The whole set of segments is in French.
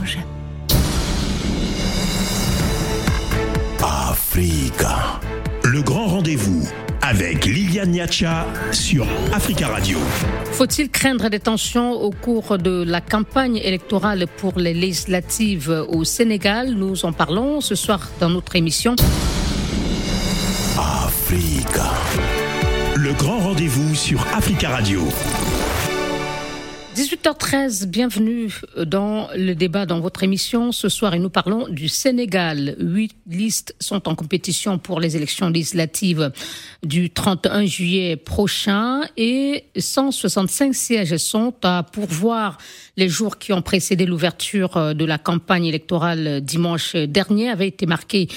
étrange. Africa. Le grand rendez-vous avec Liliane Niacha sur Africa Radio. Faut-il craindre des tensions au cours de la campagne électorale pour les législatives au Sénégal? Nous en parlons ce soir dans notre émission. Africa. Le grand rendez-vous sur Africa Radio. 18h13, bienvenue dans le débat dans votre émission. Ce soir, et nous parlons du Sénégal. Huit listes sont en compétition pour les élections législatives du 31 juillet prochain et 165 sièges sont à pourvoir les jours qui ont précédé l'ouverture de la campagne électorale dimanche dernier avaient été marqués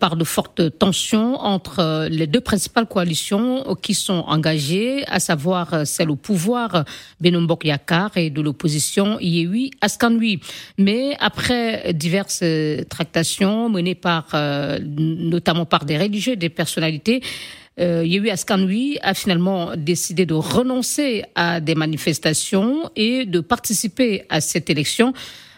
par de fortes tensions entre les deux principales coalitions qui sont engagées, à savoir celle au pouvoir, Benombok Yaka, et de l'opposition Yehui Askanui. Mais après diverses tractations menées par, euh, notamment par des religieux, des personnalités, euh, Yehui Askanui a finalement décidé de renoncer à des manifestations et de participer à cette élection.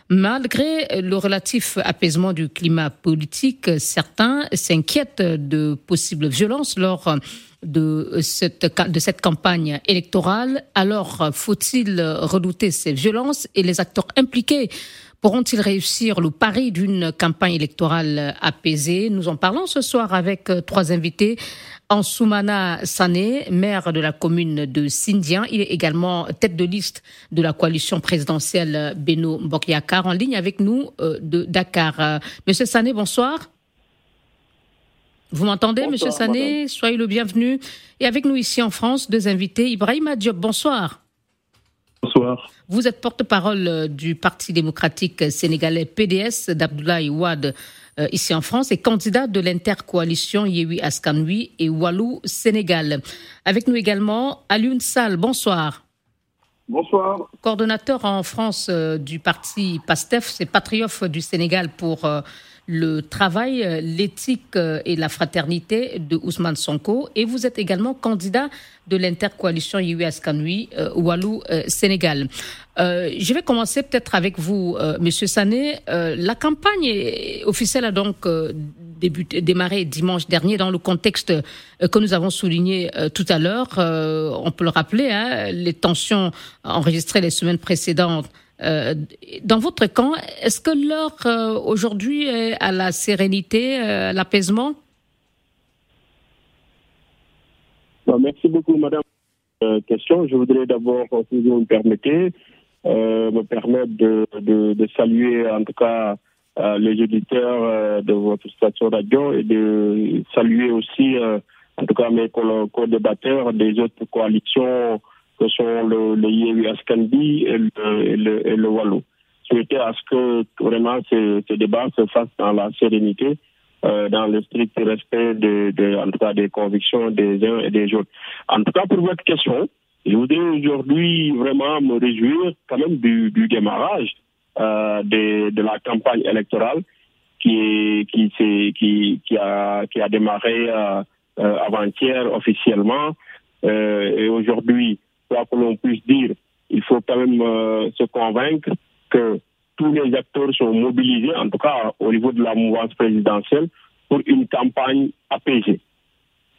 Malgré le relatif apaisement du climat politique, certains s'inquiètent de possibles violences lors de cette, de cette campagne électorale. Alors, faut-il redouter ces violences et les acteurs impliqués Pourront-ils réussir le pari d'une campagne électorale apaisée? Nous en parlons ce soir avec trois invités. Ansoumana Sané, maire de la commune de Sindien. Il est également tête de liste de la coalition présidentielle Beno Bokyakar en ligne avec nous de Dakar. Monsieur Sané, bonsoir. Vous m'entendez, Monsieur Sané? Soyez le bienvenu. Et avec nous ici en France, deux invités. Ibrahim Diop, bonsoir. Bonsoir. Vous êtes porte-parole du Parti démocratique sénégalais PDS d'Abdoulaye Ouad euh, ici en France et candidat de l'intercoalition Yehui Askanui et Walou Sénégal. Avec nous également Alioune Sall, bonsoir. Bonsoir. Coordonnateur en France euh, du parti PASTEF, c'est Patriote du Sénégal pour euh, le travail, l'éthique et la fraternité de Ousmane Sonko. Et vous êtes également candidat de l'intercoalition Yehui Askanui Walou Sénégal. Euh, je vais commencer peut-être avec vous, euh, Monsieur Sané. Euh, la campagne officielle a donc débuté, démarré dimanche dernier dans le contexte que nous avons souligné tout à l'heure. on peut le rappeler, hein, les tensions enregistrées les semaines précédentes. Dans votre camp, est-ce que l'heure aujourd'hui est à la sérénité, à l'apaisement? Merci beaucoup, Madame. question. Je voudrais d'abord, si vous me permettez, euh, me permettre de, saluer en tout cas euh, les auditeurs euh, de votre station radio et de saluer aussi en tout cas mes co-débatteurs des autres coalitions que sont le, le Yewi Askandi et le, et le, et. Souhaiter à ce que vraiment ces, ces débats se fassent dans la sérénité, euh, dans le strict respect de, de, des convictions des uns et des autres. En tout cas, pour votre question, je voudrais aujourd'hui vraiment me réjouir quand même du, démarrage euh, de, la campagne électorale qui, qui, a, qui a démarré euh, avant-hier officiellement. Et aujourd'hui, quoi que l'on puisse dire, il faut quand même euh, se convaincre que tous les acteurs sont mobilisés, en tout cas au niveau de la mouvance présidentielle, pour une campagne apaisée.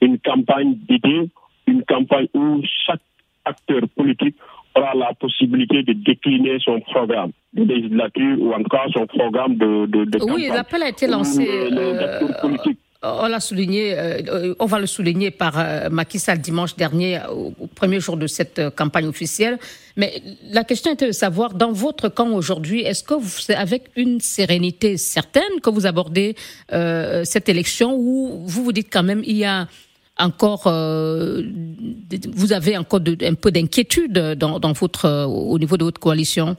Une campagne d'idées, une campagne où chaque acteur politique aura la possibilité de décliner son programme de législature ou en tout cas son programme de, de, de Oui, l'appel a été lancé. Euh, on l'a souligné, euh, on va le souligner par euh, Macky dimanche dernier, au, premier jour de cette euh, campagne officielle. Mais la question était de savoir, dans votre camp aujourd'hui, est-ce que c'est avec une sérénité certaine que vous abordez euh, cette élection ou vous vous dites quand même il y a encore, euh, vous avez encore un peu d'inquiétude dans, dans, votre, au niveau de votre coalition?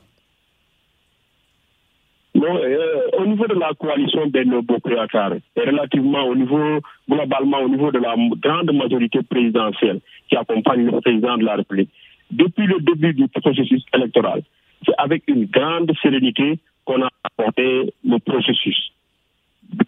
Au niveau de la coalition Benno Bokuyakar, relativement au niveau, globalement au niveau de la grande majorité présidentielle qui accompagne le président de la République, depuis le début du processus électoral, c'est avec une grande sérénité qu'on a apporté le processus.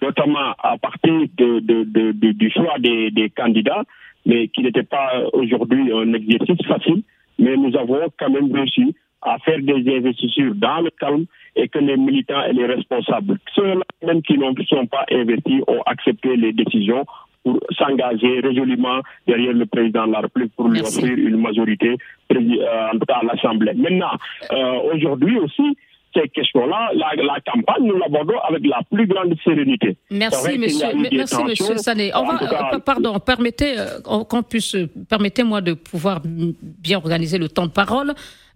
Notamment à partir du choix des, des, candidats, mais qui n'était pas aujourd'hui un exercice facile, mais nous avons quand même réussi à faire des investitures dans le calme et que les militants et les responsables, ceux-là même qui ne sont pas investis, ont accepté les décisions pour s'engager résolument derrière le président de la République pour lui offrir une majorité, euh, en tout cas à l'Assemblée. Maintenant, euh, aujourd'hui aussi, ces questions-là, la, campagne, nous l'abordons avec la plus grande sérénité. Merci, monsieur, merci, monsieur Sané. On va, euh, pardon, permettez, qu'on puisse, permettez-moi de pouvoir bien organiser le temps de parole.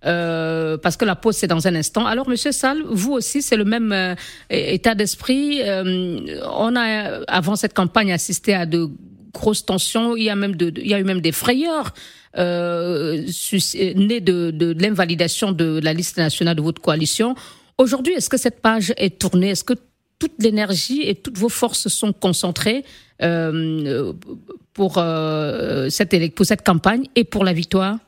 Euh, parce que la pause c'est dans un instant. Alors, Monsieur Sall, vous aussi, c'est le même euh, état d'esprit. Euh, on a avant cette campagne assisté à de grosses tensions. Il y a même de, il y a eu même des frayeurs euh, nées de, de, l'invalidation de la liste nationale de votre coalition. Aujourd'hui, est-ce que cette page est tournée? Est-ce que toute l'énergie et toutes vos forces sont concentrées euh, pour, cette, pour cette campagne et pour la victoire?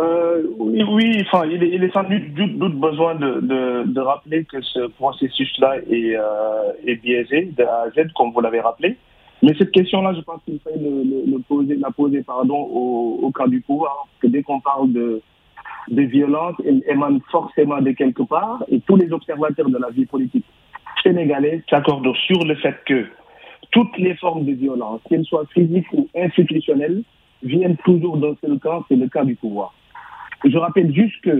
Euh, oui, oui enfin, il, est, sans doute, besoin de, rappeler que ce processus-là est, euh, est biaisé de A à Z, comme vous l'avez rappelé. Mais cette question-là, je pense qu'il fallait la poser pardon, au, au cas du pouvoir. Parce que dès qu'on parle de, de violence, elle émane forcément de quelque part. Et tous les observateurs de la vie politique sénégalaise s'accordent sur le fait que toutes les formes de violence, qu'elles soient physiques ou institutionnelles, viennent toujours d'un seul camp, c'est le cas du pouvoir. Je rappelle juste que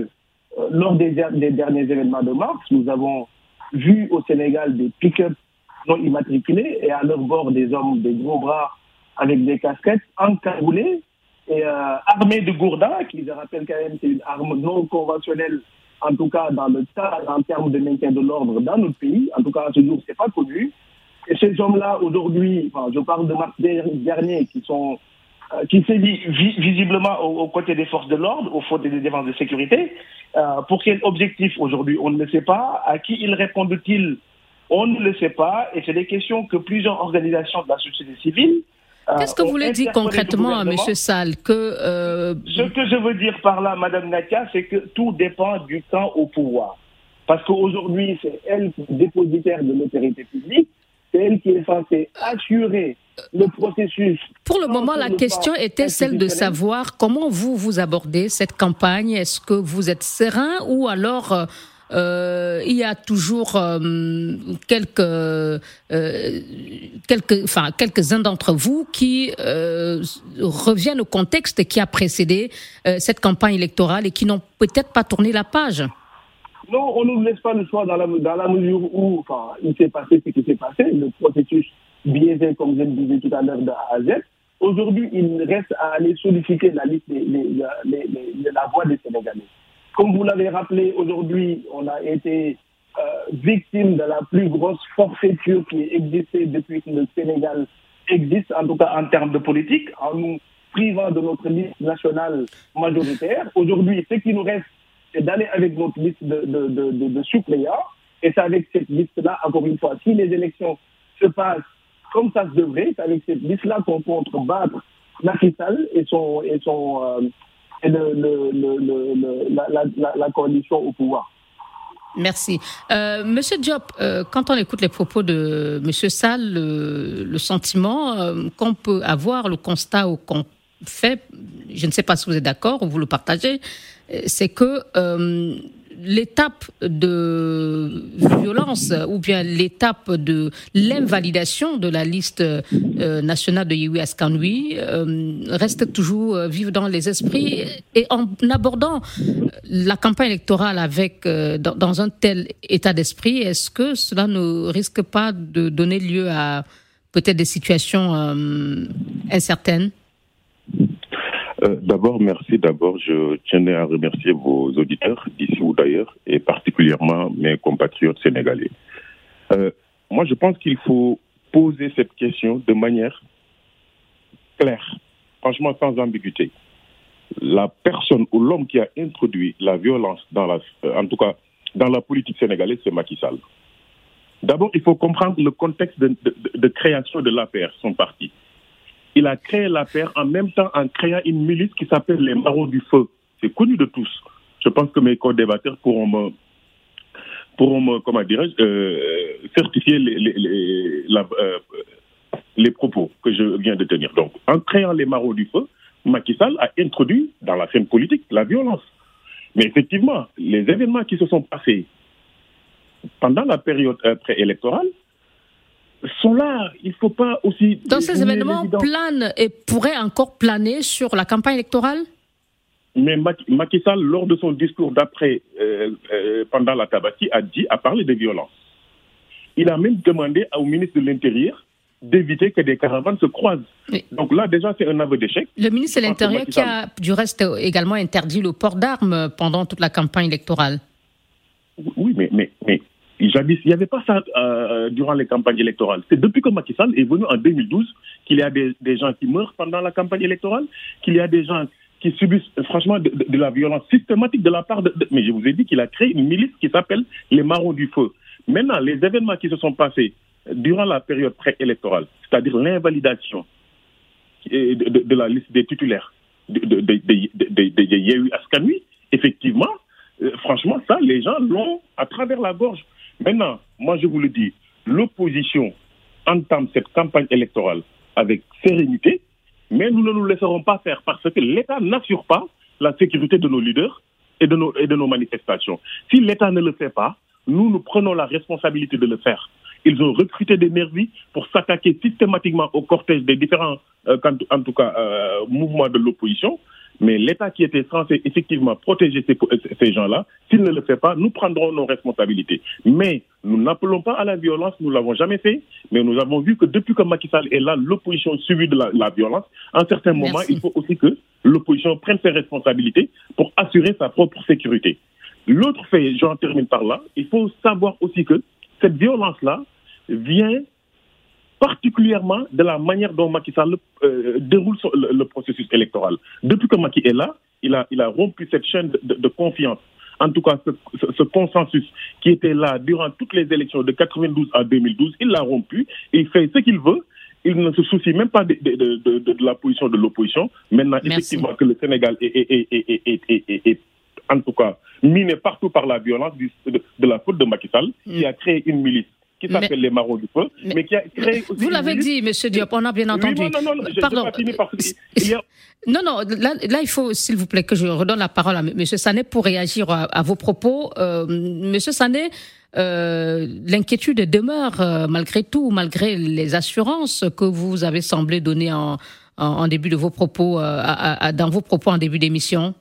euh, lors des, derniers événements de mars, nous avons vu au Sénégal des pick-up non immatriculés et à leur bord des hommes, des gros bras avec des casquettes encagoulés et euh, armés de gourdins, qui, je rappelle quand même, c'est une arme non conventionnelle, en tout cas dans le cas, en termes de maintien de l'ordre dans notre pays. En tout cas, à ce jour, c'est pas connu. Et ces hommes-là, aujourd'hui, je parle de mars dernier, qui sont qui s'est dit visiblement aux, côtés des forces de l'ordre, aux fautes des défenses de sécurité. Euh, pour quel objectif aujourd'hui On ne le sait pas. À qui ils répondent-ils On ne le sait pas. Et c'est des questions que plusieurs organisations de la société civile euh, Qu'est-ce que vous voulez dire concrètement, M. Sall que, Ce que je veux dire par là, Mme Nakia, c'est que tout dépend du temps au pouvoir. Parce qu'aujourd'hui, c'est elle dépositaire de l'autorité publique, c'est elle qui est censée assurer le processus. Pour le moment, la question était celle de savoir comment vous vous abordez cette campagne. Est-ce que vous êtes serein ou alors euh, euh il y a toujours euh, quelques, euh, quelques, enfin quelques-uns d'entre vous qui euh, reviennent au contexte qui a précédé cette campagne électorale et qui n'ont peut-être pas tourné la page? Non, on ne nous laisse pas le choix dans la, dans la mesure où, il s'est passé ce qui s'est passé. Le processus biaisé, comme je le disais tout à l'heure, de. Aujourd'hui, il reste à aller solliciter la liste, la voix des Sénégalais. Comme vous l'avez rappelé, aujourd'hui, on a été euh, victime de la plus grosse forfaiture qui existait depuis que le Sénégal existe, en tout cas en termes de politique, en nous privant de notre liste nationale majoritaire. Aujourd'hui, ce qui nous reste, c'est d'aller avec notre liste de, de, de, suppléants. Et c'est avec cette liste-là, encore une fois, si les élections se passent comme ça se devrait, c'est avec cette liste-là qu'on peut battre Macky et son et son euh, et le, le, le, la, la, la, coalition au pouvoir. Merci. Euh, Monsieur Diop, euh, quand on écoute les propos de Monsieur Sall, le, sentiment qu'on peut avoir, le constat qu'on fait, je ne sais pas si vous êtes d'accord ou vous le partagez, c'est que l'étape de violence ou bien l'étape de l'invalidation de la liste euh, nationale de Yehui Askanui euh, reste toujours euh, vive dans les esprits. Et en abordant la campagne électorale avec dans, dans, un tel état d'esprit, est-ce que cela ne risque pas de donner lieu à peut-être des situations incertaines? Euh, d'abord, merci. D'abord, je tenais à remercier vos auditeurs d'ici ou d'ailleurs, et particulièrement mes compatriotes sénégalais. Euh, moi, je pense qu'il faut poser cette question de manière claire, franchement sans ambiguïté. La personne ou l'homme qui a introduit la violence dans la, euh, en tout cas, dans la politique sénégalaise, c'est Macky Sall. D'abord, il faut comprendre le contexte de, de, de création de l'APR, son parti il a créé la paix en même temps en créant une milice qui s'appelle les Marauds du Feu. C'est connu de tous. Je pense que mes co-débatteurs pourront me, pourront me, comment euh, certifier les, les, les, euh, les, propos que je viens de tenir. Donc, en créant les Marauds du Feu, Macky Sall a introduit dans la scène politique la violence. Mais effectivement, les événements qui se sont passés pendant la période euh, préélectorale sont là. Il ne faut pas aussi. Donc ces événements planent et pourraient encore planer sur la campagne électorale? Mais Macky Sall, lors de son discours d'après, euh, euh, pendant la Tabaki, a dit, a parlé de violence. Il a même demandé au ministre de l'Intérieur d'éviter que des caravanes se croisent. Donc là, déjà, c'est un aveu d'échec. Le ministre de l'Intérieur qui a, du reste, également interdit le port d'armes pendant toute la campagne électorale. Oui, mais, mais il n'y avait pas ça euh, durant les campagnes électorales. C'est depuis que Macky Sall est venu en 2012 qu'il y a des, gens qui meurent pendant la campagne électorale, qu'il y a des gens qui subissent franchement de, la violence systématique de la part de, Mais je vous ai dit qu'il a créé une milice qui s'appelle les Marrons du Feu. Maintenant, les événements qui se sont passés durant la période préélectorale, c'est-à-dire l'invalidation de, la liste des titulaires de, de, Yehu Askanui, effectivement, euh, franchement, ça, les gens l'ont à travers la gorge. Maintenant, moi, je vous le dis, l'opposition entame cette campagne électorale avec sérénité, mais nous ne nous laisserons pas faire parce que l'État n'assure pas la sécurité de nos leaders et de nos, et de nos manifestations. Si l'État ne le fait pas, nous, nous prenons la responsabilité de le faire. Ils ont recruté des nervis pour s'attaquer systématiquement au cortège des différents, euh, en tout cas, euh, mouvements de l'opposition. Mais l'État qui était censé effectivement protéger ces, ces gens-là, s'il ne le fait pas, nous prendrons nos responsabilités. Mais nous n'appelons pas à la violence, nous ne l'avons jamais fait, mais nous avons vu que depuis que Macky Sall est là, l'opposition subit de la, violence. À un certain moment, il faut aussi que l'opposition prenne ses responsabilités pour assurer sa propre sécurité. L'autre fait, j'en termine par là, il faut savoir aussi que cette violence-là vient particulièrement de la manière dont Macky Sall euh, déroule le, processus électoral. Depuis que Macky est là, il a, il a rompu cette chaîne de, confiance. En tout cas, ce, consensus qui était là durant toutes les élections de 92 à 2012, il l'a rompu et il fait ce qu'il veut. Il ne se soucie même pas de, de la position de l'opposition. Maintenant, effectivement, que le Sénégal est, en tout cas miné partout par la violence de, la faute de Macky Sall, qui a créé une milice qui s'appelle les marauds du mais, qui a créé aussi Vous l'avez dit, M. Diop, on a bien entendu. non, non, non, je, Pardon. Pas fini parce y a... Non, non, là, là, il faut, s'il vous plaît, que je redonne la parole à M. Sané pour réagir à, vos propos. Euh, M. Sané, euh, l'inquiétude demeure euh, malgré tout, malgré les assurances que vous avez semblé donner en, en, début de vos propos, euh, à, dans vos propos en début d'émission.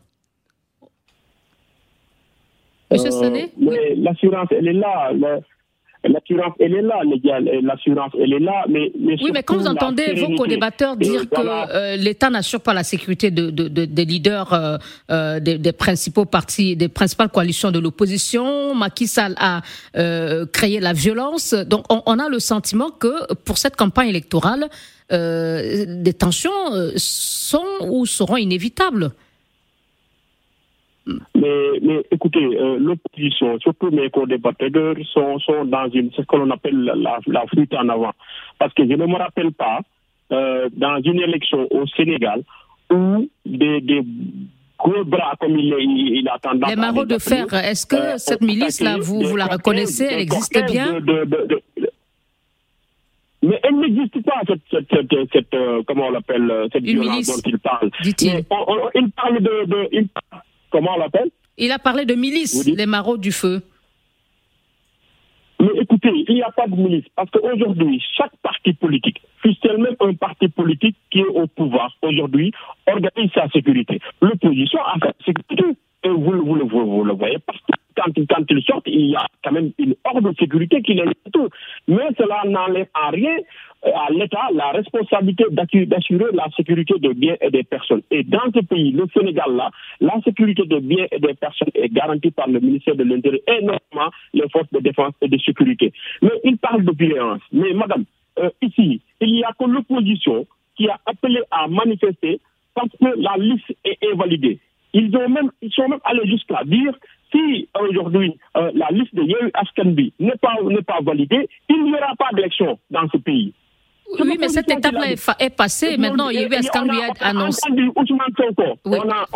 Monsieur Sané L'assurance, elle est là. L'assurance, elle est là, l'assurance, elle est là, mais, oui, mais quand vous entendez vos co-débatteurs dire que euh, l'État n'assure pas la sécurité de, des leaders euh, euh, des, principaux partis, des principales coalitions de l'opposition, Macky Sall a créé la violence, donc on, a le sentiment que pour cette campagne électorale, des tensions sont ou seront inévitables. Mais, mais écoutez, euh, l'opposition, surtout mes co-débatteurs, sont, sont dans une, ce que l'on appelle la, la, fuite en avant. Parce que je ne me rappelle pas, euh, dans une élection au Sénégal, où des, des gros bras, comme il, il, a tendance Les marauds de fer, est-ce que euh, cette milice-là, vous, vous la reconnaissez, elle existe bien? mais elle n'existe pas, cette, cette, cette, euh, comment on l'appelle, cette violence dont il parle. Il parle de, de il, Comment on l'appelle? Il a parlé de milice, les marauds du feu. Mais écoutez, il n'y a pas de milice. Parce qu'aujourd'hui, chaque parti politique, fût-il même un parti politique qui est au pouvoir aujourd'hui, organise sa sécurité. L'opposition a sa sécurité. Et vous, vous, vous, le voyez parce que quand, quand ils sortent, il y a quand même une horde de sécurité qui les tout. Mais cela n'enlève en rien euh, à l'État la responsabilité d'assurer la sécurité des biens et des personnes. Et dans ce pays, le Sénégal, là, la sécurité des biens et des personnes est garantie par le ministère de l'Intérieur et notamment les forces de défense et de sécurité. Mais il parle de violence. Mais madame, euh, ici, il n'y a que l'opposition qui a appelé à manifester parce que la liste est invalidée. Ils, ont même, ils sont même allés jusqu'à dire si aujourd'hui euh, la liste de Yehu Askanbi n'est pas, pas validée, il n'y aura pas d'élection dans ce pays. Oui, mais cette étape-là est, passée. Maintenant, il y a eu a annoncé. entendu Ousmane Sonko. On a,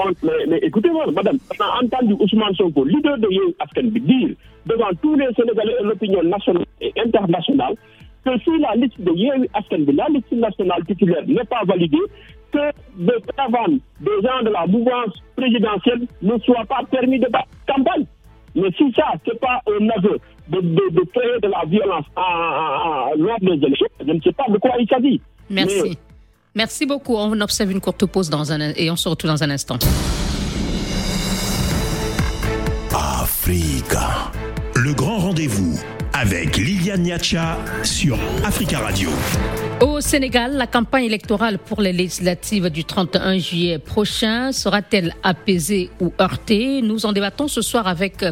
mais, écoutez-moi, madame, on a entendu Ousmane Sonko, leader de Yehu Askanbi, dire devant tous les Sénégalais et l'opinion nationale et internationale que si la liste de Yehu Askanbi, la liste nationale titulaire n'est pas validée, que des caravanes des gens de la mouvance présidentielle ne soient pas permis de campagne. Mais si ça, ce n'est pas un aveu de, de, créer de la violence lors des élections, je ne sais pas de quoi il s'agit. Merci. Merci beaucoup. On observe une courte pause dans un, et on se retrouve dans un instant. Africa. Le grand rendez-vous avec Liliane Niacha sur Africa Radio. Au Sénégal, la campagne électorale pour les législatives du 31 juillet prochain sera-t-elle apaisée ou heurtée? Nous en débattons ce soir avec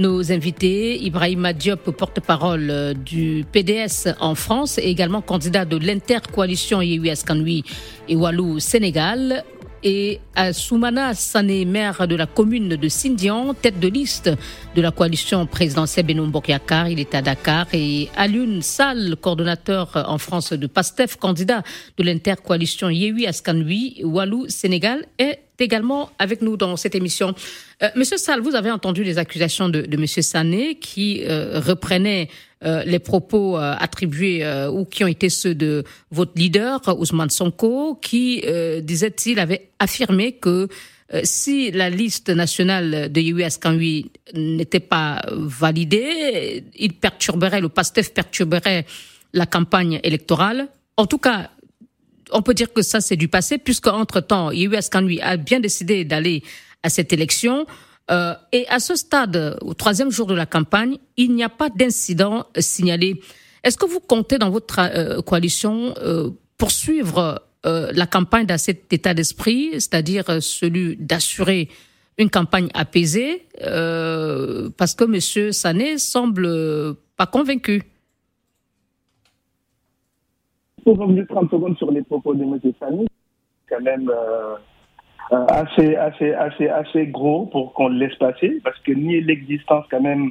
nos invités. Ibrahim Diop, porte-parole du PDS en France et également candidat de l'intercoalition Yehui Kanui et Walou Sénégal et à Soumana Sané, maire de la commune de Sindian, tête de liste de la coalition présidentielle Benoît Bokyakar. Il est à Dakar. Et Alun Sall, coordonnateur en France de PASTEF, candidat de l'intercoalition Yehui Askanui, Walou Sénégal, est également avec nous dans cette émission. Euh, Monsieur Sall, vous avez entendu les accusations de, de Monsieur Sané qui euh, reprenait euh, les propos euh, attribués euh, ou qui ont été ceux de votre leader, Ousmane Sonko, qui, disait-il, avait affirmé que si la liste nationale de US Kanui n'était pas validée, il perturberait, le PASTEF perturberait la campagne électorale. En tout cas, on peut dire que ça, c'est du passé, puisque entre-temps, US Kanui a bien décidé d'aller à cette élection. Euh, et à ce stade, au troisième jour de la campagne, il n'y a pas d'incident signalé. Est-ce que vous comptez dans votre euh, coalition euh, poursuivre la campagne dans cet état d'esprit, c'est-à-dire celui d'assurer une campagne apaisée, parce que M. Sané semble pas convaincu? Pour revenir 30 secondes sur les propos de M. Sané, quand même assez, assez, assez, assez gros pour qu'on le laisse passer, parce que nier l'existence quand même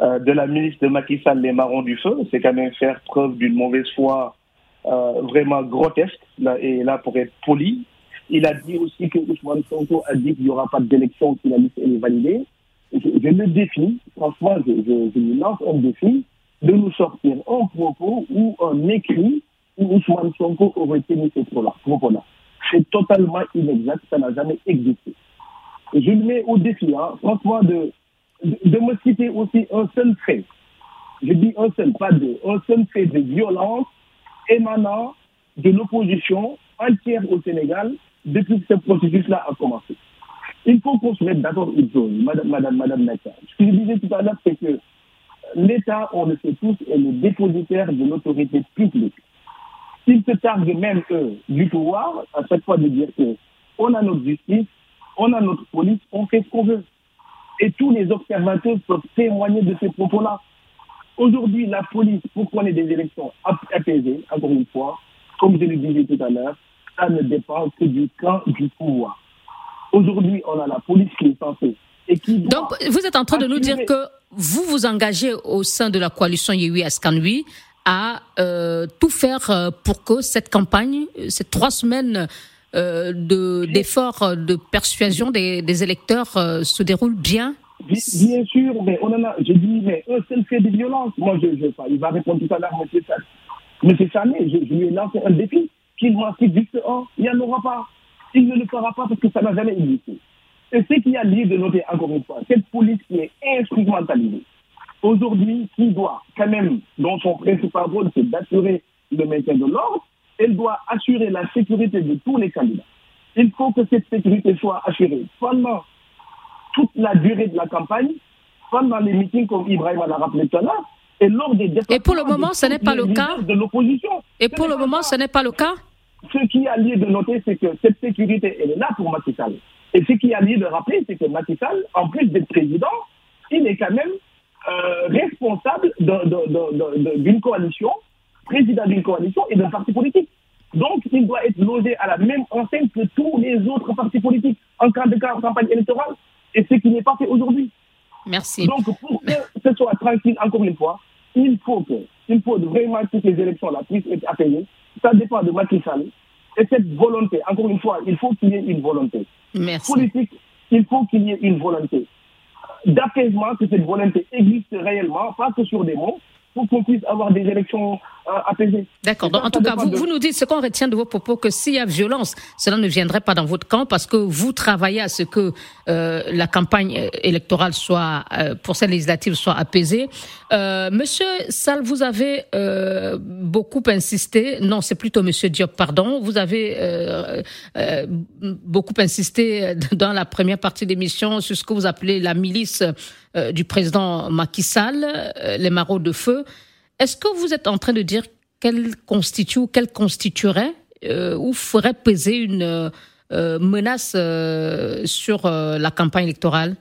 euh, de la ministre de Macky Sall, les marrons du feu, c'est quand même faire preuve d'une mauvaise foi euh, vraiment grotesque, là, et là pour être poli. Il a dit aussi que Ousmane Sonko a dit qu'il n'y aura pas d'élection si la liste est validée. Je, je le défie, franchement, je, je, je lui lance un défi de nous sortir un propos ou un écrit où Ousmane Sonko aurait tenu ces propos-là c'est totalement inexact, ça n'a jamais existé. je lui mets au défi, hein, franchement, de, de, me citer aussi un seul fait. Je dis un seul, pas deux, un seul fait de violence émanant de l'opposition entière au Sénégal depuis que ce processus-là a commencé. Il faut qu'on se mette d'accord une chose, madame, madame, madame Ce que je disais tout à l'heure, c'est que l'État, on le sait tous, est le dépositaire de l'autorité publique. S'ils se targuent même, eux, du pouvoir, à chaque fois de dire que on a notre justice, on a notre police, on fait ce qu'on veut. Et tous les observateurs peuvent témoigner de ces propos-là. Aujourd'hui, la police, pour qu'on ait des élections apaisées, encore une fois, comme je le disais tout à l'heure, ça ne dépend que du camp du pouvoir. Aujourd'hui, on a la police qui est censée. Et qui Donc, vous êtes en train de nous dire que vous vous engagez au sein de la coalition Yehui Askanui à euh, tout faire euh, pour que cette campagne, ces trois semaines euh, d'efforts de, persuasion des, électeurs se déroulent bien Bien sûr, mais on en a, je dis, mais un seul fait de violence. Moi, je, je, il va répondre tout à l'heure, monsieur. Monsieur Sané, je, je, lui ai lancé un défi qu'il m'en cite juste. Il n'y en aura pas. Il ne le fera pas parce que ça n'a jamais existé. Et ce qui a lieu de noter, encore une fois, cette police qui est instrumentalisée, aujourd'hui, qui doit quand même, dont son principal rôle, c'est d'assurer le maintien de l'ordre, elle doit assurer la sécurité de tous les candidats. Il faut que cette sécurité soit assurée pendant toute la durée de la campagne, pendant les meetings comme Ibrahim l'a rappelé tout à l'heure, et lors des Et pour le moment, ce n'est pas le cas. De l'opposition. Et pour le moment, ce n'est pas le cas. Ce qui a lieu de noter, c'est que cette sécurité, elle est là pour Macky Sall. Et ce qui a lieu de rappeler, c'est que Macky Sall, en plus d'être président, il est quand même euh, responsable d'une coalition, président d'une coalition et d'un parti politique. Donc, il doit être logé à la même enseigne que tous les autres partis politiques en cas de campagne électorale, et ce qui n'est pas fait aujourd'hui. Merci. Donc, pour que ce soit tranquille, encore une fois, il faut que, il faut vraiment que ces élections-là puissent être apaisées. Ça dépend de Macky Sall. Et cette volonté, encore une fois, il faut qu'il y ait une volonté. Merci. Politique, il faut qu'il y ait une volonté d'apaisement, que cette volonté existe réellement, pas que sur des mots, pour qu'on puisse avoir des élections apaisée. D'accord. En tout cas, vous, vous, nous dites ce qu'on retient de vos propos que s'il y a violence, cela ne viendrait pas dans votre camp parce que vous travaillez à ce que euh, la campagne électorale soit euh, pour cette législative soit apaisée. Euh, Monsieur Sall, vous avez euh, beaucoup insisté. Non, c'est plutôt Monsieur Diop, pardon. Vous avez euh, beaucoup insisté dans la première partie de l'émission sur ce que vous appelez la milice du président Macky Sall, les marauds de feu. Est-ce que vous êtes en train de dire qu'elle constitue ou qu'elle constituerait euh, ou ferait peser une euh, menace euh, sur la campagne électorale?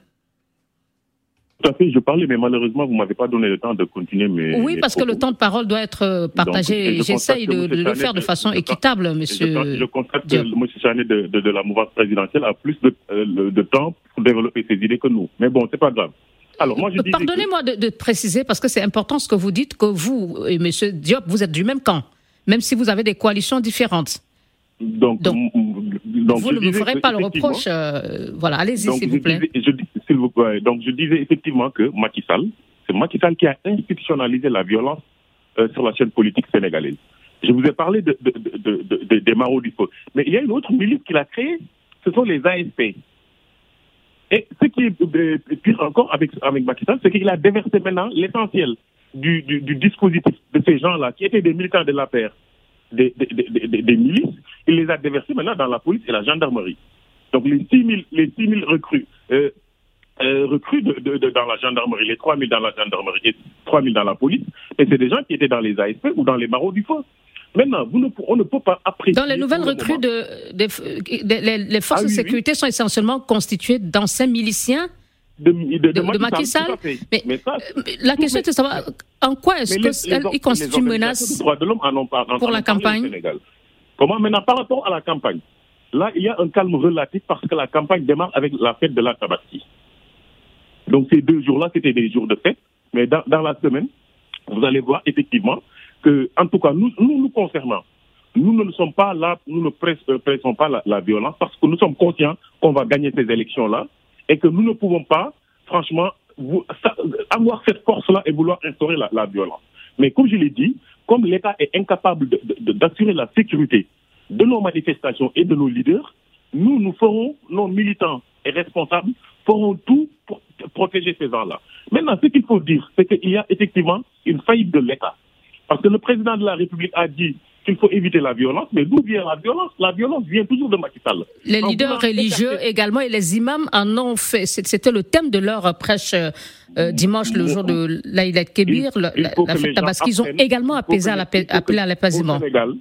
Tout à fait, je parlais, mais malheureusement, vous ne m'avez pas donné le temps de continuer. Mes, oui, parce que le temps de parole doit être partagé. J'essaye de, le faire de façon équitable, monsieur. Je, constate que M. Chanet de, de, la mouvance présidentielle a plus de, de temps pour développer ses idées que nous. Mais bon, c'est pas grave. Pardonnez-moi de, préciser, parce que c'est important ce que vous dites, que vous et M. Diop, vous êtes du même camp, même si vous avez des coalitions différentes. Donc, vous ne me ferez pas le reproche. Euh, voilà, allez-y, s'il vous plaît. S'il vous plaît. Donc, je disais effectivement que Macky Sall, c'est Macky Sall qui a institutionnalisé la violence euh, sur la chaîne politique sénégalaise. Je vous ai parlé de, des marauds du feu. Mais il y a une autre milice qu'il a créée, ce sont les ASP. Et ce qui est euh, pire encore avec, avec c'est qu'il a déversé maintenant l'essentiel du, du, dispositif de ces gens-là, qui étaient des militants de la paire, des, des, des, milices, il les a déversés maintenant dans la police et la gendarmerie. Donc les 6 000, les 6 000 recrues, euh, euh, recrues de, de, dans la gendarmerie, les 3 000 dans la gendarmerie et 3 000 dans la police, et c'est des gens qui étaient dans les ASP ou dans les barreaux du feu. Maintenant, vous ne, on ne peut pas apprécier. Dans les nouvelles recrues, de, les, forces ah de sécurité sont essentiellement constituées d'anciens miliciens de, Macky Sall. Mais, euh, la question est de savoir en quoi est-ce qu'ils constituent une menace de pour la campagne? Comment maintenant, par rapport à la campagne, là, il y a un calme relatif parce que la campagne démarre avec la fête de la Tabaski. Donc ces deux jours-là, c'était des jours de fête. Mais dans, dans la semaine, vous allez voir effectivement que, en tout cas, nous, nous, nous concernant, nous ne sommes pas là, nous ne euh, pressons pas la, violence parce que nous sommes conscients qu'on va gagner ces élections-là et que nous ne pouvons pas, franchement, avoir cette force-là et vouloir instaurer la, violence. Mais comme je l'ai dit, comme l'État est incapable d'assurer la sécurité de nos manifestations et de nos leaders, nous, nous ferons, nos militants et responsables, feront tout pour protéger ces gens-là. Maintenant, ce qu'il faut dire, c'est qu'il y a effectivement une faillite de l'État. Parce que le président de la République a dit qu'il faut éviter la violence, mais d'où vient la violence? La violence vient toujours de Macky Sall. Les leaders religieux également et les imams en ont fait. C'était le thème de leur prêche euh, dimanche, le jour de l'Aïd Kébir, la, fête Tabaski. ont également appelé à l'apaisement. Au Sénégal,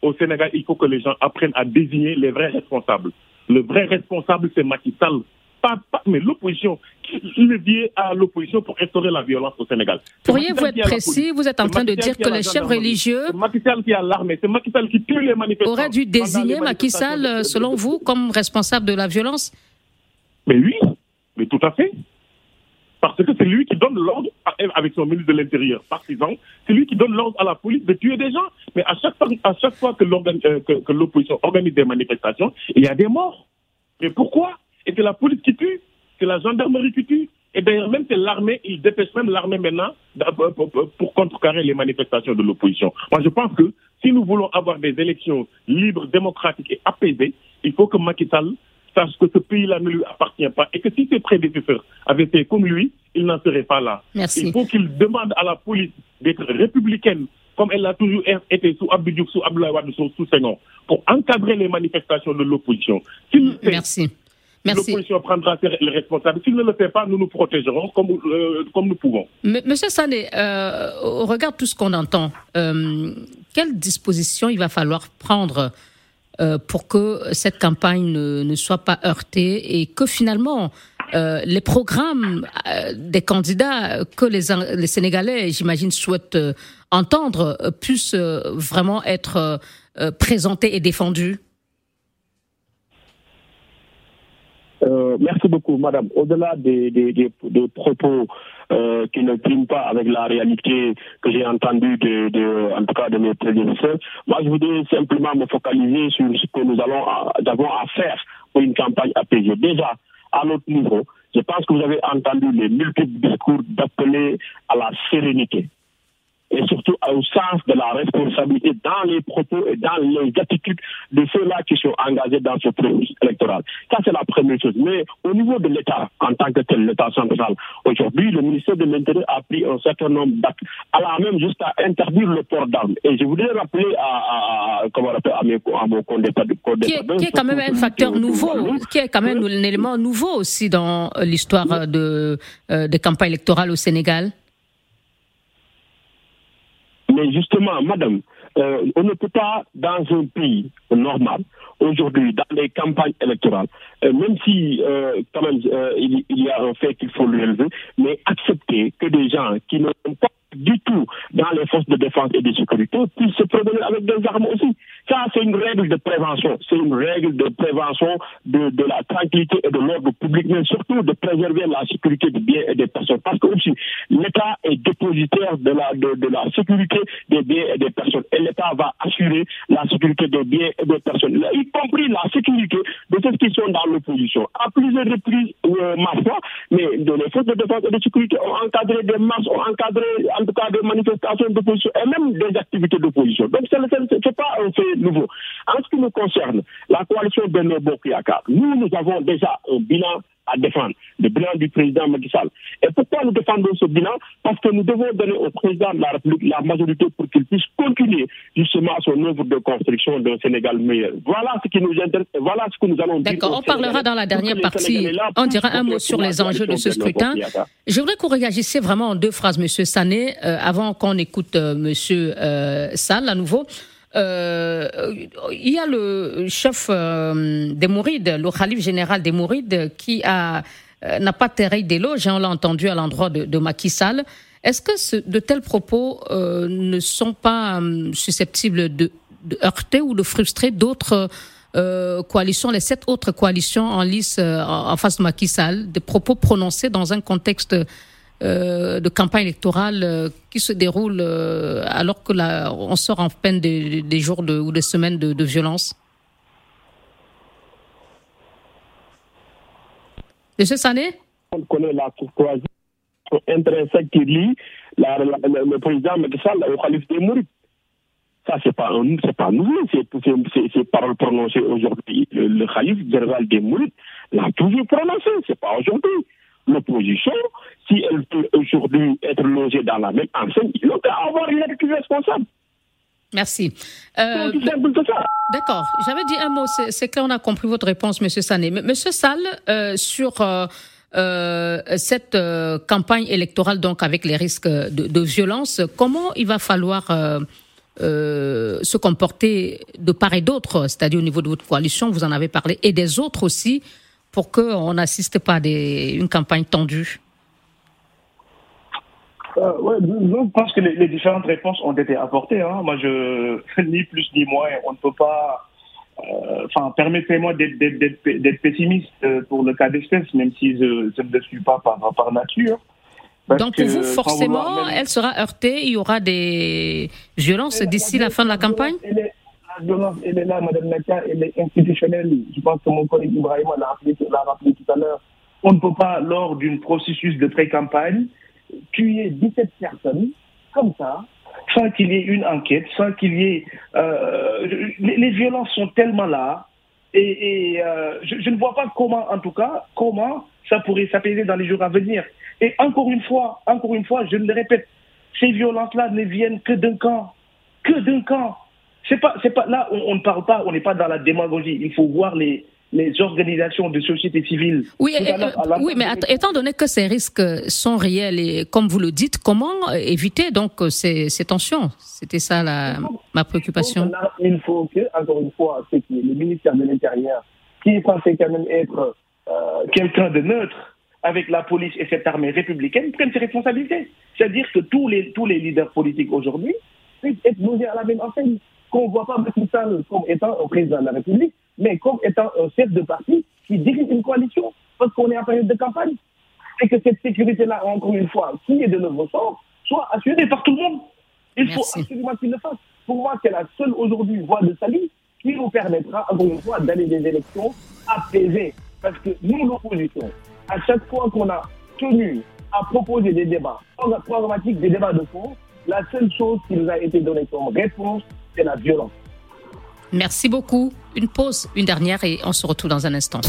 au Sénégal, il faut que les gens apprennent à désigner les vrais responsables. Le vrai responsable, c'est Macky Sall pas, mais l'opposition, qui levier à l'opposition pour instaurer la violence au Sénégal. Pourriez-vous être précis? Vous êtes en train de dire que les chefs religieux. C'est Macky Sall qui a l'armée, c'est Macky Sall qui tue les manifestants. Aurait dû désigner Macky Sall, selon vous, comme responsable de la violence? Mais oui, mais tout à fait. Parce que c'est lui qui donne l'ordre, avec son ministre de l'Intérieur partisan, c'est lui qui donne l'ordre à la police de tuer des gens. Mais à chaque fois, à chaque fois que euh, l'opposition organise des manifestations, il y a des morts. Mais pourquoi? Et c'est la police qui tue, c'est la gendarmerie qui tue. Et d'ailleurs, même c'est l'armée, ils dépêchent même l'armée maintenant pour contrecarrer les manifestations de l'opposition. Moi, je pense que si nous voulons avoir des élections libres, démocratiques et apaisées, il faut que Macky Sall sache que ce pays-là ne lui appartient pas et que si ses prédécesseurs avaient fait comme lui, il n'en serait pas là. Il faut qu'il demande à la police d'être républicaine, comme elle l'a toujours été sous Abdou sous Abdoulaye sous, sous pour encadrer les manifestations de l'opposition. Merci. L'opposition prendra les responsables. S'il ne le fait pas, nous nous protégerons comme, euh, comme nous pouvons. Monsieur Sané, euh, au regard de tout ce qu'on entend, euh, quelles dispositions il va falloir prendre euh, pour que cette campagne ne, ne, soit pas heurtée et que finalement les programmes des candidats que les, les Sénégalais, j'imagine, souhaitent entendre puissent vraiment être présentés et défendus? Euh, merci beaucoup, madame. Au-delà des, des, propos euh, qui ne priment pas avec la réalité que j'ai entendue, de, en tout cas de mes prédécesseurs, moi je voudrais simplement me focaliser sur ce que nous allons avons à faire pour une campagne apaisée. Déjà, à notre niveau, je pense que vous avez entendu les multiples discours d'appeler à la sérénité. Et surtout au sens de la responsabilité dans les propos et dans les attitudes de ceux-là qui sont engagés dans ce processus électoral. Ça, c'est la première chose. Mais au niveau de l'État, en tant que tel, l'État central, aujourd'hui, le ministère de l'Intérieur a pris un certain nombre d'actes, allant même jusqu'à interdire le port d'armes. Et je voudrais rappeler à, à, comment à, mes, à mon qui est, qui est quand même un facteur nouveau, qui est quand même un élément nouveau aussi dans l'histoire de, euh, des campagnes électorales au Sénégal. Mais justement, madame, euh, on ne peut pas, dans un pays normal, aujourd'hui, dans les campagnes électorales, euh, même si euh, quand même il, y a un fait qu'il faut le relever, mais accepter que des gens qui n'ont pas du tout dans les forces de défense et de sécurité puissent se promener avec des armes aussi. Ça, c'est une règle de prévention. C'est une règle de prévention de, la tranquillité et de l'ordre public, mais surtout de préserver la sécurité des biens et des personnes. Parce que aussi, l'État est dépositaire de la, de, de, la sécurité des biens et des personnes. Et l'État va assurer la sécurité des biens et des personnes, y compris la sécurité de ceux qui sont dans l'opposition. À plusieurs reprises, euh, ma foi, mais de les forces de défense et de sécurité ont encadré des masses, ont encadré en tout cas des manifestations d'opposition et même des activités d'opposition. Donc, ce n'est pas un fait nouveau. En ce qui nous concerne, la coalition Benno Bokuyaka, nous, nous avons déjà un bilan à défendre, le bilan du président Macky Sall. Et pourquoi nous défendons ce bilan? Parce que nous devons donner au président de la République la majorité pour qu'il puisse continuer justement son œuvre de construction d'un Sénégal meilleur. Voilà ce qui nous intéresse, voilà ce que nous allons dire. D'accord, on parlera dans la dernière partie, on dira un mot sur les enjeux de ce scrutin. Je voudrais qu'on réagisse vraiment en deux phrases, Monsieur Sané, euh, avant qu'on écoute euh, Monsieur euh, Sall à nouveau. Euh, il y a le chef euh, des Mourides, le Khalif général des Mourides, qui a euh, n'a pas terré d'éloge, hein, on l'a entendu à l'endroit de, de Macky. Est-ce que ce, de tels propos euh, ne sont pas susceptibles de, de, heurter ou de frustrer d'autres coalitions, les sept autres coalitions en lice en face de Macky des propos prononcés dans un contexte euh, de campagne électorale euh, qui se déroule euh, alors que là, on sort en peine des, des jours de, ou des semaines de, violence Monsieur Sané On connaît la courtoisie intrinsèque qui lie le président Macky Sall au calife des Mourides. Ça, c'est pas, pas nouveau, c'est paroles prononcées aujourd'hui. Le, le calife général des Mourides l'a toujours prononcé, c'est pas aujourd'hui l'opposition, si elle peut aujourd'hui être logée dans la même enseigne, il doit avoir une attitude responsable. Merci. Euh, D'accord. J'avais dit un mot. C'est qu'on a compris votre réponse, Monsieur Sané. Monsieur Sall, euh, sur euh, euh, cette campagne électorale, donc avec les risques de, de violence, comment il va falloir se comporter de part et d'autre, c'est-à-dire au niveau de votre coalition, vous en avez parlé, et des autres aussi, pour qu'on n'assiste pas à des, une campagne tendue euh, ouais, je pense que les, les, différentes réponses ont été apportées. Hein. Moi, je ni plus ni moins, on ne peut pas. Euh, enfin, euh, permettez-moi d'être pessimiste pour le cas d'espèce, même si je, je, ne le suis pas par, par nature. Donc pour vous, forcément, même... elle sera heurtée. Il y aura des violences d'ici la, la fin de la campagne? Violence, elle est là, Madame Nakia, elle est institutionnelle. Je pense que mon collègue Ibrahim l'a rappelé, rappelé, tout à l'heure. On ne peut pas, lors d'un processus de pré-campagne, tuer 17 personnes comme ça, sans qu'il y ait une enquête, sans qu'il y ait... Euh, les, violences sont tellement là, et, et euh, je, je, ne vois pas comment, en tout cas, comment ça pourrait s'apaiser dans les jours à venir. Et encore une fois, encore une fois, je le répète, ces violences-là ne viennent que d'un camp, que d'un camp. C'est pas, c'est pas là, on, on, ne parle pas, on n'est pas dans la démagogie. Il faut voir les, les organisations de société civile. Oui, et, euh, oui mais étant donné que ces risques sont réels et comme vous le dites, comment éviter donc ces, ces tensions? C'était ça la, ma préoccupation. Là, il faut que, encore une fois, c'est que le ministère de l'Intérieur, qui est censé quand même être euh, quelqu'un de neutre avec la police et cette armée républicaine, prenne ses responsabilités. C'est-à-dire que tous les, tous les leaders politiques aujourd'hui puissent être logés à la même enseigne qu'on ne voit pas Macky Sall comme étant un président de la République, mais comme étant un chef de parti qui dirige une coalition, parce qu'on est en période de campagne. Et que cette sécurité-là, encore une fois, qui est de notre ressort, soit assurée par tout le monde. Il Merci. faut absolument qu'il le fasse. Pour moi, c'est la seule aujourd'hui voie de salut qui nous permettra, encore une fois, d'aller des élections apaisées. Parce que nous, l'opposition, à chaque fois qu'on a tenu à proposer des débats programmatiques, des débats de fond, La seule chose qui nous a été donnée comme réponse, c'est la violence. Merci beaucoup. Une pause, une dernière, et on se retrouve dans un instant.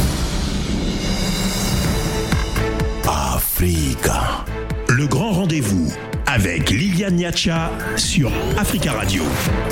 Africa. Le grand rendez-vous avec Liliane Niacha sur Africa Radio.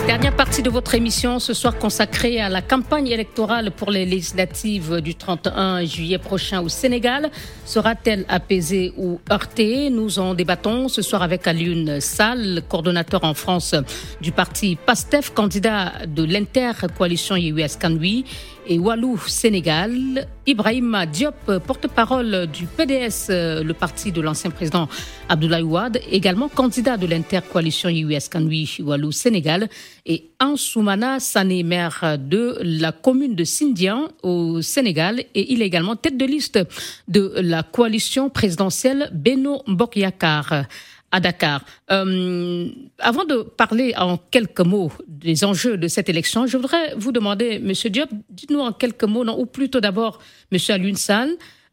Dernière partie de votre émission ce soir consacrée à la campagne électorale pour les législatives du 31 juillet prochain au Sénégal. Sera-t-elle apaisée ou heurtée? Nous en débattons ce soir avec Alioune Sall, coordonnateur en France du parti PASTEF, candidat de l'inter-coalition US Kanui et Walou Sénégal. Ibrahim Diop, porte-parole du PDS, le parti de l'ancien président Abdoulaye Ouad, également candidat de l'intercoalition US Kanui Walou Sénégal. Et Ansoumana Sané, maire de la commune de Sindian au Sénégal. Et il est également tête de liste de la coalition présidentielle Beno Bokyakar à Dakar. Euh, avant de parler en quelques mots des enjeux de cette élection, je voudrais vous demander, Monsieur Diop, dites-nous en quelques mots, non, ou plutôt d'abord, Monsieur Alunsal,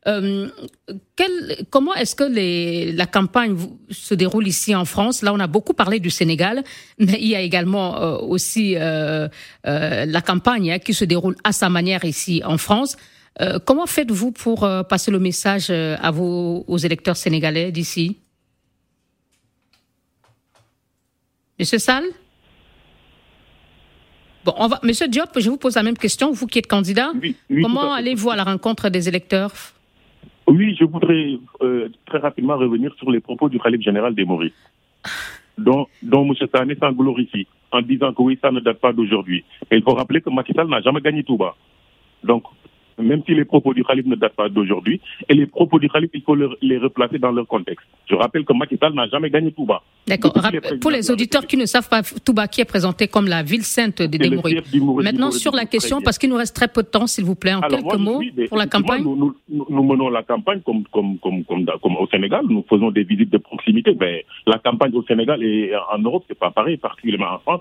euh, quel, comment est-ce que les, la campagne se déroule ici en France? Là, on a beaucoup parlé du Sénégal, mais il y a également euh, aussi euh, euh, la campagne hein, qui se déroule à sa manière ici en France. Euh, comment faites-vous pour euh, passer le message à vos aux électeurs sénégalais d'ici? Monsieur Sall Bon, on va, Monsieur Diop, je vous pose la même question, vous qui êtes candidat. Oui, oui, Comment allez-vous à la rencontre des électeurs? Oui, je voudrais euh, très rapidement revenir sur les propos du Khalif général des Maurice, dont, dont M. Sané s'en glorifie en disant que oui, ça ne date pas d'aujourd'hui. Et il faut rappeler que Macky Sall n'a jamais gagné Touba. Donc, même si les propos du Khalif ne datent pas d'aujourd'hui, et les propos du Khalif, il faut le- les replacer dans leur contexte. Je rappelle que Macky Sall n'a jamais gagné Touba. D'accord. Pour les auditeurs qui ne savent pas, Touba qui est présenté comme la ville sainte des Démouris. Maintenant, sur la question, parce qu'il nous reste très peu de temps, s'il vous plaît, en Alors, quelques moi, mots suis- pour la campagne. Nous, nous- nous- nous menons la campagne comme, comme, comme, comme, comme au Sénégal. Nous faisons des visites de proximité. Mais la campagne au Sénégal et en Europe, c'est pas pareil, particulièrement en France,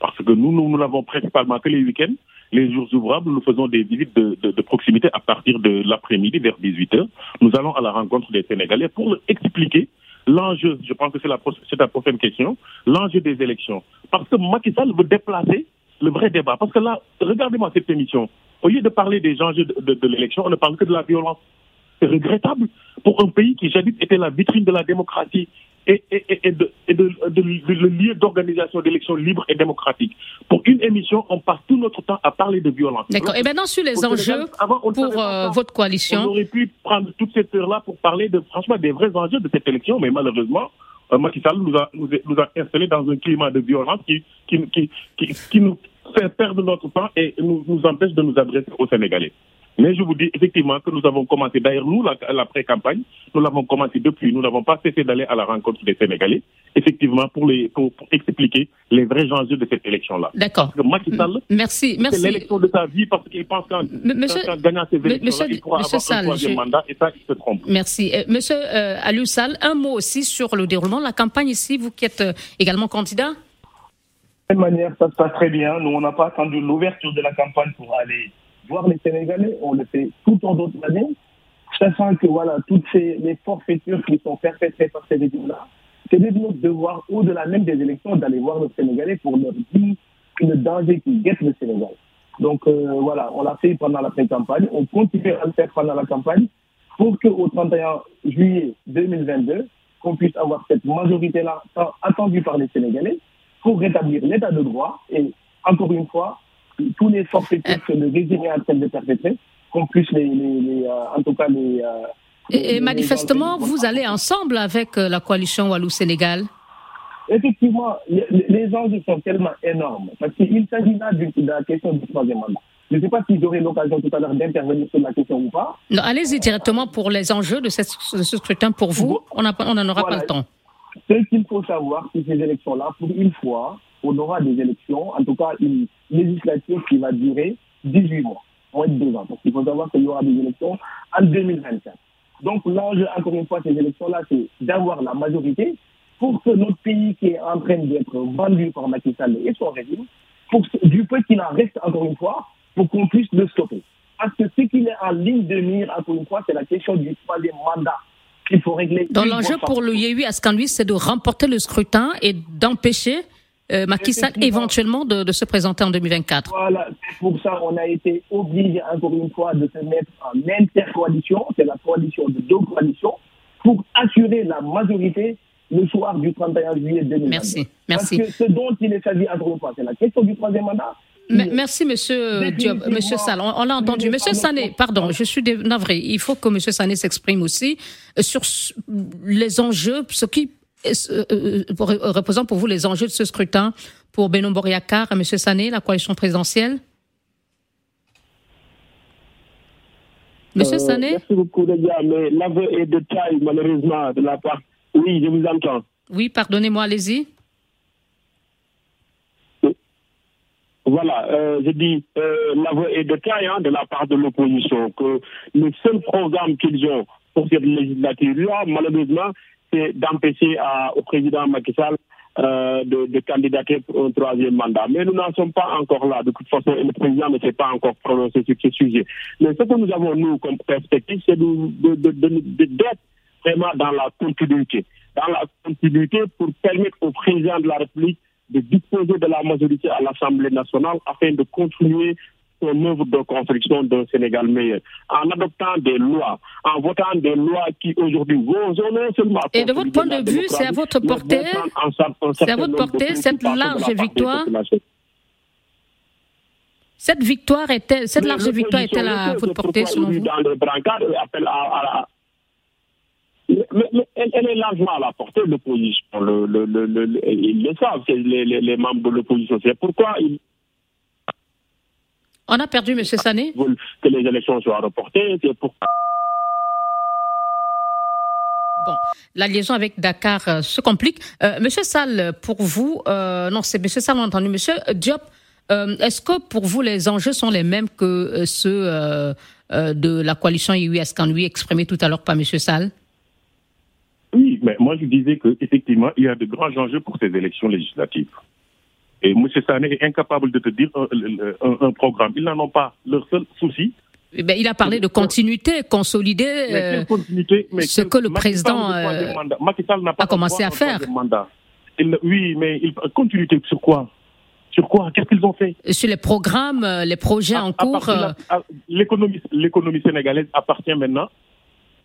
parce que nous, nous, nous l'avons principalement que les week-ends. Les jours ouvrables, nous faisons des visites de, de, proximité à partir de l'après-midi vers 18h. Nous allons à la rencontre des Sénégalais pour expliquer l'enjeu, je pense que c'est la, la prochaine question, l'enjeu des élections. Parce que Macky Sall veut déplacer le vrai débat. Parce que là, regardez-moi cette émission. Au lieu de parler des enjeux de, de- de l'élection, on ne parle que de la violence. C'est regrettable pour un pays qui jadis était la vitrine de la démocratie et, et, et- et de, et de- de- de- le lieu d'organisation d'élections libres et démocratiques. Pour une émission, on passe tout notre temps à parler de violence. D'accord. Et maintenant, sur les enjeux avant, on pour euh, votre On coalition. aurait pu prendre toute cette heure-là pour parler de, franchement, des vrais enjeux de cette élection, mais malheureusement, euh, Macky Sall nous a, nous, a, nous a installés dans un climat de violence qui, qui, qui, qui, qui nous fait perdre notre temps et nous, nous empêche de nous adresser aux Sénégalais. Mais je vous dis effectivement que nous avons commencé, d'ailleurs nous, la, la pré-campagne, nous l'avons commencé depuis, nous n'avons pas cessé d'aller à la rencontre des Sénégalais, effectivement, pour, les, pour, pour expliquer les vrais enjeux de cette élection-là. D'accord. Macky Sall, Merci. c'est Merci. l'élection de sa vie parce qu'il pense qu'en gagnant ces monsieur- il pourra monsieur avoir Sall, un troisième j'ai- mandat et ça, il se trompe. Merci. Euh, Monsieur euh, Aliou Sall, un mot aussi sur le déroulement de la campagne ici, vous qui êtes euh, également candidat. De toute manière, ça se passe très bien. Nous, on n'a pas attendu l'ouverture de la campagne pour aller voir les Sénégalais. On le fait tout en d'autres années, sachant que voilà, toutes ces les forfaitures qui sont perpétrées par ces régimes-là, c'est de notre devoir, au-delà même des élections, d'aller voir les Sénégalais pour leur dire le danger qui guette le Sénégal. Donc euh, voilà, on l'a fait pendant la pré-campagne. On continue à le faire pendant la campagne pour qu'au 31 juillet 2022, qu'on puisse avoir cette majorité-là attendue par les Sénégalais pour rétablir l'état de droit et, encore une fois, tous les forfaitures que le en train de perpétrer, qu'on puisse les, les, les, euh, en tout cas les... euh, Et, manifestement, vous allez ensemble avec euh, la coalition Walou-Sénégal. Effectivement, les, les enjeux sont tellement énormes parce qu'il s'agit là de la question du troisième mandat. Je ne sais pas si j'aurai l'occasion tout à l'heure d'intervenir sur la question ou pas. Non, Allez-y directement pour les enjeux de, cette- de ce scrutin pour vous. On n'en on n'en aura Voilà. pas le temps. Ce qu'il faut savoir, c'est ces élections-là, pour une fois, on aura des élections, en tout cas une législature qui va durer 18 mois, moins de deux ans. Parce qu'il faut savoir qu'il y aura des élections en 2024. Donc l'enjeu, encore une fois, ces élections-là, c'est d'avoir la majorité pour que notre pays qui est en train d'être vendu par Macky Sall et son régime, du peu qu'il en reste, encore une fois, pour qu'on puisse le stopper. Parce que ce qu'il est en ligne de mire, encore une fois, c'est la question du troisième mandat. qu'il faut régler. Donc l'enjeu pour le Yehui Askanui, c'est de remporter le scrutin et d'empêcher euh, Macky Sall éventuellement de, de, se présenter en 2024. Voilà, pour ça on a été obligé encore une fois de se mettre en intercoalition, c'est la coalition de deux coalitions, pour assurer la majorité le soir du 31 juillet 2024. Merci, merci. Parce que ce dont il est s'agit encore une fois, c'est la question du troisième mandat. Merci, Monsieur Diop. Monsieur Sall, on, l'a entendu. Monsieur Sané, pardon, je suis navré. Il faut que Monsieur Sané s'exprime aussi euh, sur les enjeux, ce qui représente pour vous les enjeux de ce scrutin pour Benoît Boriakar et Monsieur Sané, la coalition présidentielle. Monsieur Sané? Merci beaucoup, gars, mais l'aveu est de taille, malheureusement, de la part. Oui, je vous entends. Oui, pardonnez-moi, allez-y. Voilà, euh, je dis, euh, l'aveu est de taille hein, de la part de l'opposition, que le seul programme qu'ils ont pour cette législature-là, malheureusement, d'empêcher au président Macky Sall euh, de, de, candidater pour un troisième mandat. Mais nous n'en sommes pas encore là. De toute façon, le président ne s'est pas encore prononcé sur ce sujet. Mais ce que nous avons, nous, comme perspective, c'est d'être vraiment dans la continuité. Dans la continuité pour permettre au président de la République de disposer de la majorité à l'Assemblée nationale afin de continuer son œuvre de construction d'un Sénégal meilleur, en adoptant des lois, en votant des lois qui aujourd'hui vont non seulement... Et de votre point de vue, c'est à votre portée, c'est à votre portée cette large victoire cette victoire était, cette large victoire était à votre portée selon vous Dans le brancard, appelle à, mais, elle, est largement à la portée de l'opposition. Le, le, le, ils le savent, les, les, les, membres de l'opposition. C'est pourquoi ils... On a perdu M. Sané Que les élections soient reportées, c'est pourquoi... Bon, la liaison avec Dakar euh, se complique. Euh, Monsieur Sall, pour vous, euh, non, c'est Monsieur Sall, on a entendu. Monsieur Diop, est-ce que pour vous les enjeux sont les mêmes que ceux de la coalition IUS Askanui exprimés tout à l'heure par Monsieur Sall? Oui, mais moi je disais qu'effectivement, il y a de grands enjeux pour ces élections législatives. Et M. Sané est incapable de te dire un, programme. Ils n'en ont pas. Leur seul souci. Eh ben, il a parlé de continuité, consolider euh, ce que le président euh, a commencé à faire. oui, mais il, continuité sur quoi? Sur quoi? Qu'est-ce qu'ils ont fait? Sur les programmes, euh, les projets en cours. L'économie sénégalaise appartient maintenant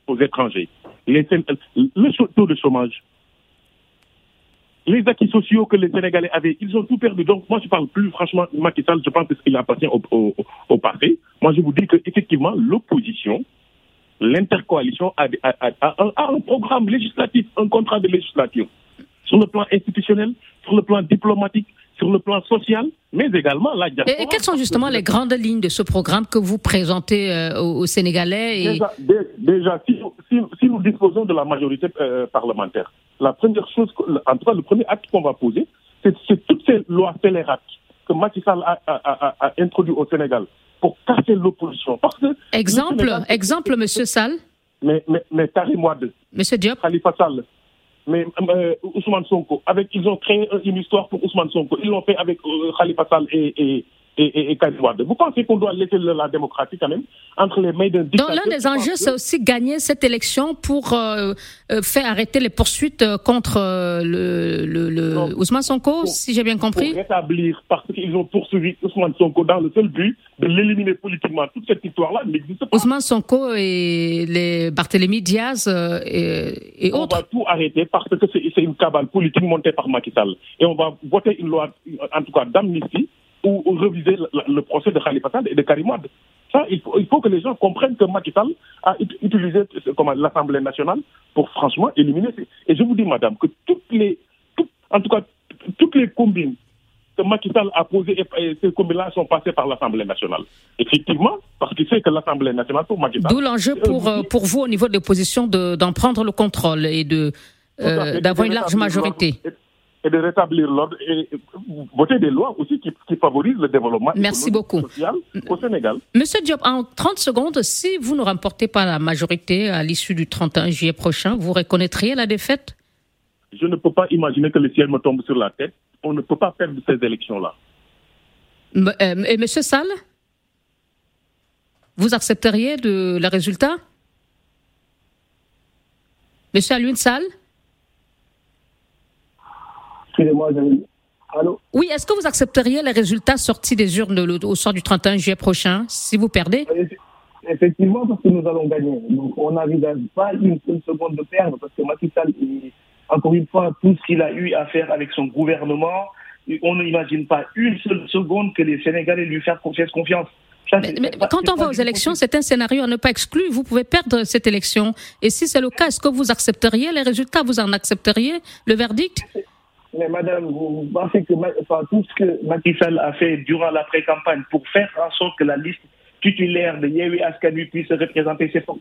aux étrangers le taux de chômage, les acquis sociaux que les Sénégalais avaient, ils ont tout perdu. Donc, moi, je parle plus, franchement, Macky Sall, je pense qu'il appartient au, au, passé. Moi, je vous dis qu'effectivement, l'opposition, l'intercoalition a, un programme législatif, un contrat de législature, sur le plan institutionnel, sur le plan diplomatique, sur le plan social, mais également la diaspora. Et, quelles sont justement les grandes lignes de ce programme que vous présentez euh, aux, Sénégalais et... Déjà, si, nous disposons de la majorité euh, parlementaire, la première chose, en tout cas, le premier acte qu'on va poser, c'est toutes ces lois scélérates que Macky Sall a, a, introduit au Sénégal pour casser l'opposition. Parce que exemple, exemple, Monsieur Sall. Mais, mais, mais Monsieur Diop. Khalifa Sall mais euh, Ousmane Sonko, avec, ils ont créé une histoire pour Ousmane Sonko. Ils l'ont fait avec euh, Khalifa et, et, et Vous pensez qu'on doit laisser la démocratie quand même entre les mains d'un dictateur Donc l'un des enjeux, c'est aussi gagner cette élection pour euh, euh, faire arrêter les poursuites contre le, le, le Ousmane Sonko, si j'ai bien compris. Pour rétablir, parce qu'ils ont poursuivi Ousmane Sonko dans le seul but de l'éliminer politiquement. Toute cette histoire-là n'existe pas. Ousmane Sonko et les Barthélémy Diaz et, et autres. On va tout arrêter parce que c'est une cabale politique montée par Macky Sall. Et on va voter une loi, en tout cas d'amnistie, ou, reviser le, procès de Khalifa Sall et de Karim Wade. Ça, il faut, il faut, que les gens comprennent que Macky Sall a utilisé l'Assemblée nationale pour franchement éliminer. Et je vous dis, madame, que toutes les, en tout cas, toutes les combines que Macky Sall a posées, et, ces combines-là sont passées par l'Assemblée nationale. Effectivement, parce qu'il sait que l'Assemblée nationale, pour Macky Sall. D'où l'enjeu pour, euh, pour vous, au niveau de l'opposition, d'en prendre le contrôle et de euh, d'avoir une large majorité et de rétablir l'ordre et voter des lois aussi qui, favorisent le développement Merci beaucoup. social au Sénégal. Monsieur Diop, en 30 secondes, si vous ne remportez pas la majorité à l'issue du 31 juillet prochain, vous reconnaîtriez la défaite? Je ne peux pas imaginer que le ciel me tombe sur la tête. On ne peut pas perdre ces élections-là. Euh, et Monsieur Sall Vous accepteriez de, le résultat? Monsieur Alun Sall? Excusez-moi, Allô Oui, est-ce que vous accepteriez les résultats sortis des urnes au soir du 31 juillet prochain, si vous perdez? Effectivement, parce que nous allons gagner. Donc, on n'envisage pas une seule seconde de perdre, parce que Macky Sall, encore une fois, tout ce qu'il a eu à faire avec son gouvernement, on n'imagine pas une seule seconde que les Sénégalais lui fassent confiance. mais, quand on va aux élections, c'est un scénario à ne pas exclure. Vous pouvez perdre cette élection. Et si c'est le cas, est-ce que vous accepteriez les résultats? Vous en accepteriez le verdict? Mais madame, vous pensez que enfin, tout ce que Macky Sall a fait durant la pré-campagne pour faire en sorte que la liste titulaire de Yewi Askanu puisse représenter ses forces,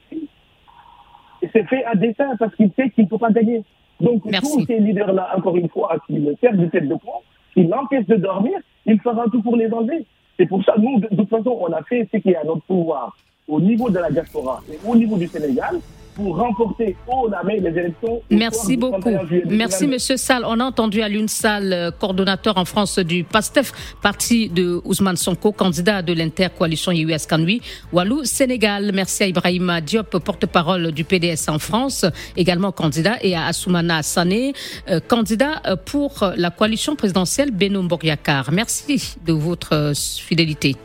c'est fait à dessein parce qu'il sait qu'il ne peut pas gagner. Donc, tous ces leaders-là, encore une fois, qui le servent de tête de pont, qui l'empêchent de dormir, il fera tout pour les enlever. C'est pour ça, nous, de toute façon, on a fait ce qui est à notre pouvoir au niveau de la diaspora et au niveau du Sénégal pour remporter haut la main les élections. Merci beaucoup. Merci, Monsieur Sall. On a entendu Alun Sall, euh, coordonnateur en France du PASTEF, parti de Ousmane Sonko, candidat de l'intercoalition US Kanui, Walou, Sénégal. Merci à Ibrahima Diop, porte-parole du PDS en France, également candidat, et à Assoumana Sané, euh, candidat euh, pour la coalition présidentielle Benoît Boriakar. Merci de votre fidélité.